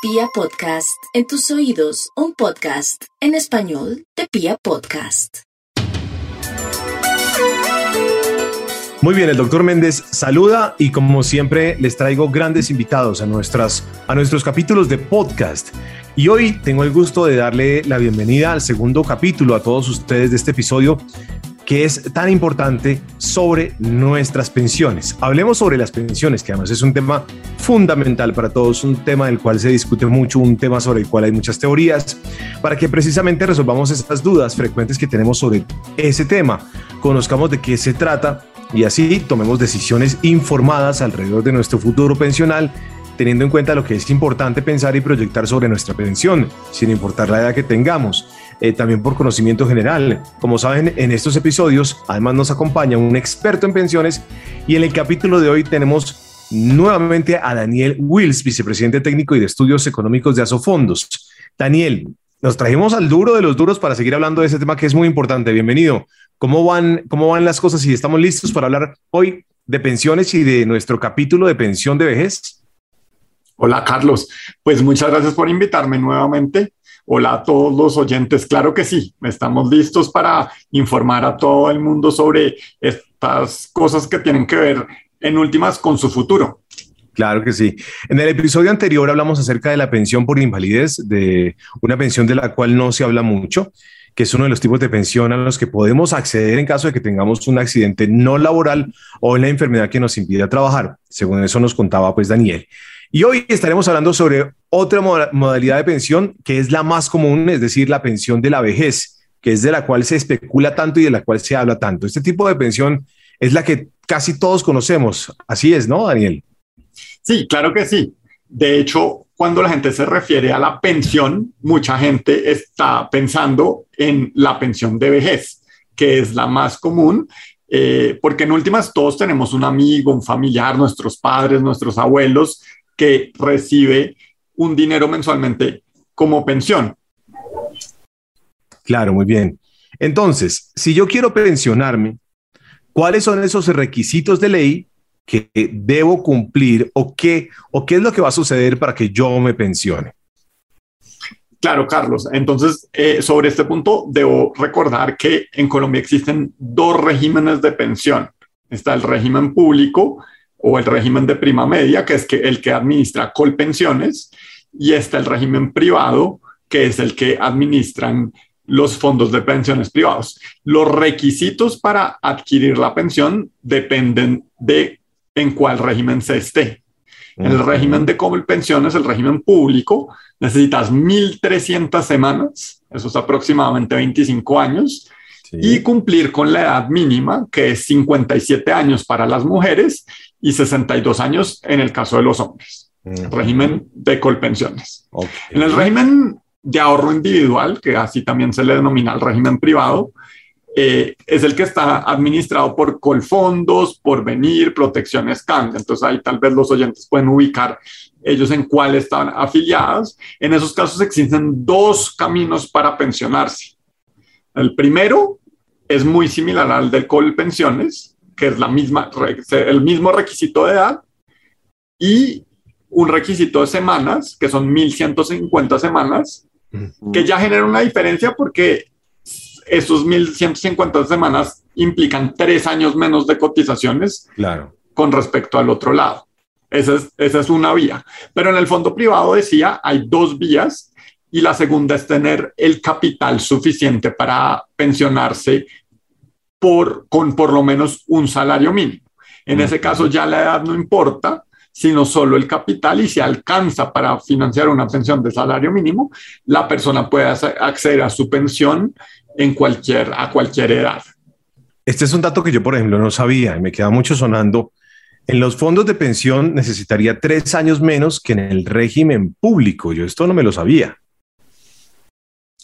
Pia Podcast, en tus oídos, un podcast en español de Pia Podcast. Muy bien, el doctor Méndez saluda y como siempre les traigo grandes invitados a, nuestras, a nuestros capítulos de podcast. Y hoy tengo el gusto de darle la bienvenida al segundo capítulo a todos ustedes de este episodio que es tan importante sobre nuestras pensiones. Hablemos sobre las pensiones, que además es un tema fundamental para todos, un tema del cual se discute mucho, un tema sobre el cual hay muchas teorías, para que precisamente resolvamos esas dudas frecuentes que tenemos sobre ese tema, conozcamos de qué se trata y así tomemos decisiones informadas alrededor de nuestro futuro pensional teniendo en cuenta lo que es importante pensar y proyectar sobre nuestra pensión, sin importar la edad que tengamos. Eh, también por conocimiento general. Como saben, en estos episodios además nos acompaña un experto en pensiones y en el capítulo de hoy tenemos nuevamente a Daniel Wills, vicepresidente técnico y de estudios económicos de Asofondos. Daniel, nos trajimos al duro de los duros para seguir hablando de ese tema que es muy importante. Bienvenido. ¿Cómo van, cómo van las cosas y estamos listos para hablar hoy de pensiones y de nuestro capítulo de pensión de vejez? Hola Carlos, pues muchas gracias por invitarme nuevamente. Hola a todos los oyentes. Claro que sí, estamos listos para informar a todo el mundo sobre estas cosas que tienen que ver en últimas con su futuro. Claro que sí. En el episodio anterior hablamos acerca de la pensión por invalidez, de una pensión de la cual no se habla mucho, que es uno de los tipos de pensión a los que podemos acceder en caso de que tengamos un accidente no laboral o una enfermedad que nos impida trabajar. Según eso nos contaba pues Daniel. Y hoy estaremos hablando sobre otra modalidad de pensión que es la más común, es decir, la pensión de la vejez, que es de la cual se especula tanto y de la cual se habla tanto. Este tipo de pensión es la que casi todos conocemos. Así es, ¿no, Daniel? Sí, claro que sí. De hecho, cuando la gente se refiere a la pensión, mucha gente está pensando en la pensión de vejez, que es la más común, eh, porque en últimas todos tenemos un amigo, un familiar, nuestros padres, nuestros abuelos que recibe un dinero mensualmente como pensión. Claro, muy bien. Entonces, si yo quiero pensionarme, ¿cuáles son esos requisitos de ley que debo cumplir o qué, o qué es lo que va a suceder para que yo me pensione? Claro, Carlos. Entonces, eh, sobre este punto, debo recordar que en Colombia existen dos regímenes de pensión. Está el régimen público o el régimen de prima media, que es que el que administra colpensiones, y está el régimen privado, que es el que administran los fondos de pensiones privados. Los requisitos para adquirir la pensión dependen de en cuál régimen se esté. En el régimen de colpensiones, el régimen público, necesitas 1.300 semanas, eso es aproximadamente 25 años, y cumplir con la edad mínima, que es 57 años para las mujeres y 62 años en el caso de los hombres. Régimen de colpensiones. En el régimen de ahorro individual, que así también se le denomina el régimen privado, eh, es el que está administrado por Colfondos, por Venir, Protecciones Cambia. Entonces ahí tal vez los oyentes pueden ubicar ellos en cuál están afiliados. En esos casos existen dos caminos para pensionarse. El primero es muy similar al del Colpensiones, que es la misma, el mismo requisito de edad, y un requisito de semanas, que son 1150 semanas, que ya genera una diferencia porque esos 1150 semanas implican tres años menos de cotizaciones claro. con respecto al otro lado. Esa es, esa es una vía. Pero en el fondo privado decía, hay dos vías y la segunda es tener el capital suficiente para pensionarse por, con por lo menos un salario mínimo. En ese caso ya la edad no importa, sino solo el capital y si alcanza para financiar una pensión de salario mínimo, la persona puede acceder a su pensión en cualquier, a cualquier edad. Este es un dato que yo, por ejemplo, no sabía y me queda mucho sonando. En los fondos de pensión necesitaría tres años menos que en el régimen público. Yo esto no me lo sabía.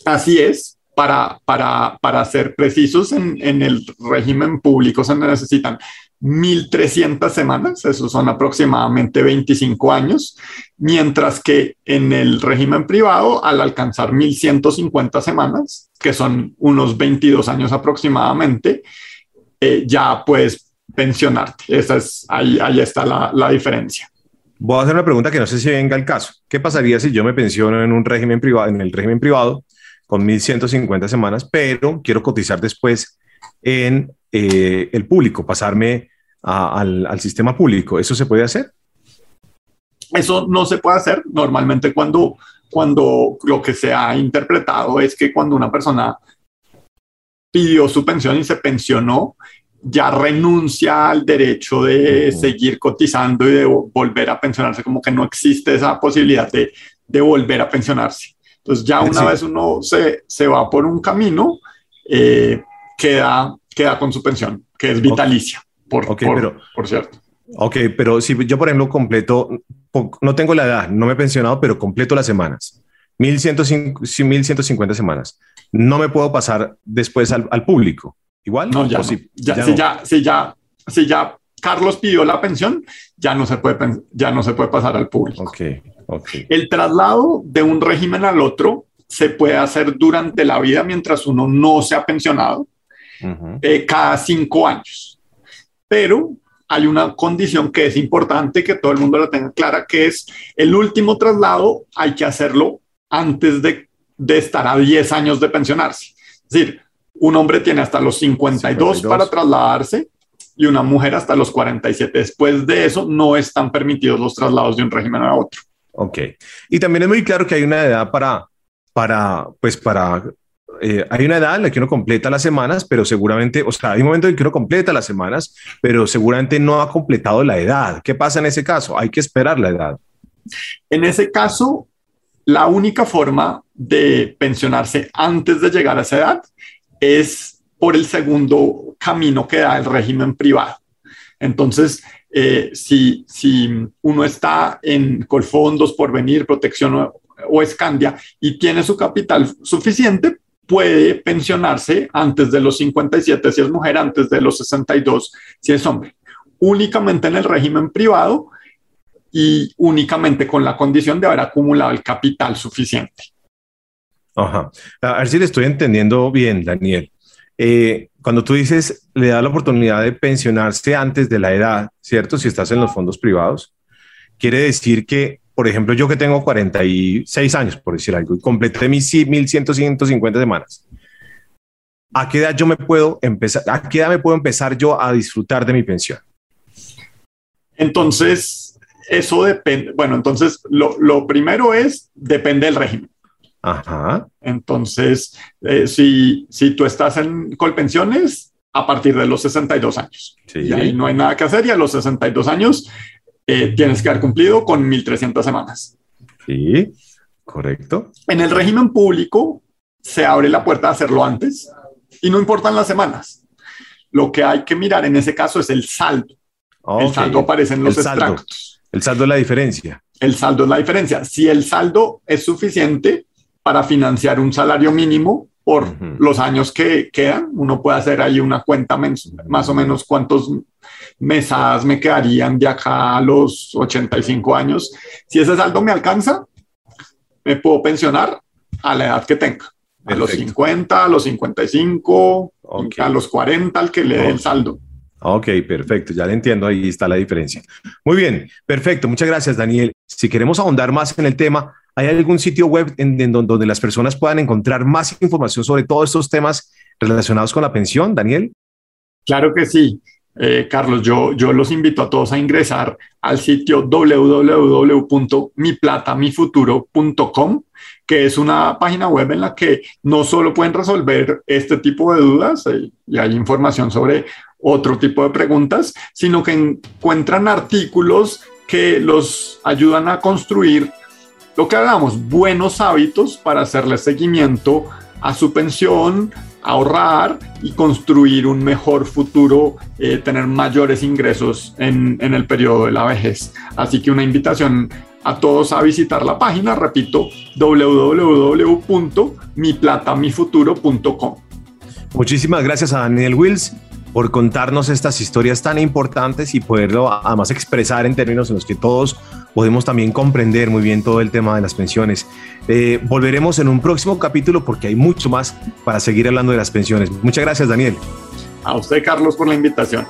Así es para, para, para ser precisos, en, en, el régimen público se necesitan 1.300 semanas, eso son aproximadamente 25 años, mientras que en el régimen privado, al alcanzar 1.150 semanas, que son unos 22 años aproximadamente, eh, ya puedes pensionarte. Esa es, ahí, ahí está la, la diferencia. Voy a hacer una pregunta que no sé si venga al caso. ¿Qué pasaría si yo me pensiono en un régimen privado, en el régimen privado, con 1.150 semanas, pero quiero cotizar después en eh, el público, pasarme al, al sistema público? ¿Eso se puede hacer? Eso no se puede hacer. Normalmente cuando, cuando lo que se ha interpretado es que cuando una persona pidió su pensión y se pensionó, ya renuncia al derecho de seguir cotizando y de volver a pensionarse, como que no existe esa posibilidad de, de volver a pensionarse. Entonces ya una vez uno se, se, va por un camino, eh, queda, queda con su pensión, que es vitalicia, por, por, pero, por cierto. Ok, pero si yo, por ejemplo, completo, no tengo la edad, no me he pensionado, pero completo las semanas, 1150 semanas, no me puedo pasar después al, al público. Igual, no, ya, si, ya, si, ya, si, ya, si ya Carlos pidió la pensión, ya no se puede, ya no se puede pasar al público. Okay, okay. El traslado de un régimen al otro se puede hacer durante la vida mientras uno no se ha pensionado, eh, cada cinco años. Pero hay una condición que es importante que todo el mundo la tenga clara, que es el último traslado hay que hacerlo antes de, de estar a 10 años de pensionarse. Es decir, un hombre tiene hasta los 52, para trasladarse y una mujer hasta los 47. Después de eso, no están permitidos los traslados de un régimen a otro. Ok. Y también es muy claro que hay una edad para, para pues para, eh, hay una edad en la que uno completa las semanas, pero seguramente, o sea, hay un momento en que uno completa las semanas, pero seguramente no ha completado la edad. ¿Qué pasa en ese caso? Hay que esperar la edad. En ese caso, la única forma de pensionarse antes de llegar a esa edad es por el segundo camino que da el régimen privado. Entonces, eh, si, si uno está en Colfondos, Porvenir, Protección o, o y tiene su capital suficiente, puede pensionarse antes de los 57 si es mujer, antes de los 62 si es hombre. Únicamente en el régimen privado y únicamente con la condición de haber acumulado el capital suficiente. Ajá. A ver si le estoy entendiendo bien, Daniel. Eh, cuando tú dices le da la oportunidad de pensionarse antes de la edad, ¿cierto? Si estás en los fondos privados, quiere decir que, por ejemplo, yo que tengo 46 años, por decir algo, y completé mis 1150 semanas, ¿a qué edad yo me puedo empezar, a qué edad me puedo empezar yo a disfrutar de mi pensión? Entonces, eso depende, bueno, entonces lo, lo primero es, depende del régimen. Ajá. Entonces, eh, si, si tú estás en Colpensiones, a partir de los 62 años. Sí. Y ahí no hay nada que hacer y a los 62 años eh, tienes que haber cumplido con 1.300 semanas. Sí, correcto. En el régimen público se abre la puerta a hacerlo antes y no importan las semanas. Lo que hay que mirar en ese caso es el saldo. Okay. El saldo aparece en los el saldo. extractos. El saldo es la diferencia. El saldo es la diferencia. Si el saldo es suficiente, para financiar un salario mínimo por uh -huh. los años que quedan. Uno puede hacer ahí una cuenta más o menos cuántos mesadas me quedarían de acá a los 85 años. Si ese saldo me alcanza, me puedo pensionar a la edad que tenga. A Perfecto. los 50, a los 55, okay. a los 40, al que le dé el saldo. Ok, perfecto, ya le entiendo, ahí está la diferencia. Muy bien, perfecto, muchas gracias Daniel. Si queremos ahondar más en el tema, ¿Hay algún sitio web en, donde las personas puedan encontrar más información sobre todos estos temas relacionados con la pensión, Daniel? Claro que sí. Eh, Carlos, yo, yo los invito a todos a ingresar al sitio www.miplatami.futuro.com, que es una página web en la que no solo pueden resolver este tipo de dudas eh, y hay información sobre otro tipo de preguntas, sino que encuentran artículos que los ayudan a construir lo que hagamos, buenos hábitos para hacerle seguimiento a su pensión, ahorrar y construir un mejor futuro, eh, tener mayores ingresos en, en, el periodo de la vejez. Así que una invitación a todos a visitar la página, repito, www.miplatami.futuro.com. Muchísimas gracias a Daniel Wills por contarnos estas historias tan importantes y poderlo además expresar en términos en los que todos podemos también comprender muy bien todo el tema de las pensiones. Eh, volveremos en un próximo capítulo porque hay mucho más para seguir hablando de las pensiones. Muchas gracias, Daniel. A usted, Carlos, por la invitación.